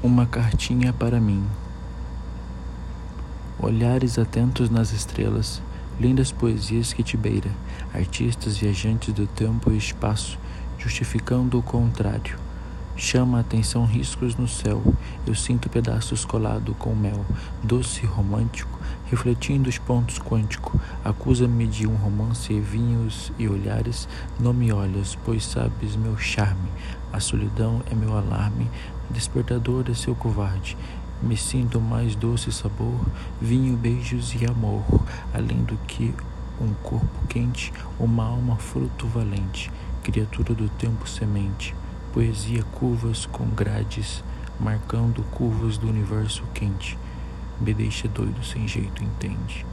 Uma cartinha para mim. Olhares atentos nas estrelas, lindas poesias que te beira, artistas viajantes do tempo e espaço, justificando o contrário. Chama a atenção riscos no céu, eu sinto pedaços colado com mel, doce e romântico, refletindo os pontos quântico. Acusa-me de um romance vinhos e olhares, não me olhas, pois sabes meu charme. A solidão é meu alarme, despertador é seu covarde. Me sinto mais doce sabor, vinho, beijos e amor, além do que um corpo quente, uma alma fruto valente, criatura do tempo semente, poesia curvas com grades, marcando curvas do universo quente, me deixa doido sem jeito, entende?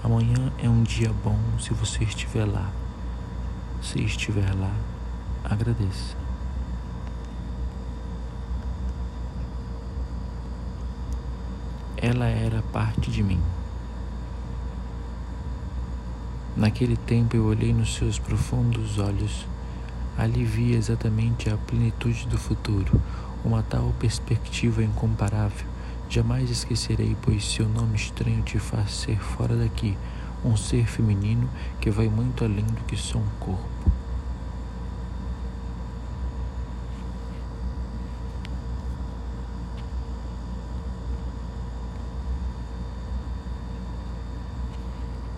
Amanhã é um dia bom se você estiver lá. Se estiver lá, agradeça. Ela era parte de mim. Naquele tempo eu olhei nos seus profundos olhos. Ali vi exatamente a plenitude do futuro, uma tal perspectiva incomparável. Jamais esquecerei, pois seu nome estranho te faz ser fora daqui, um ser feminino que vai muito além do que só um corpo.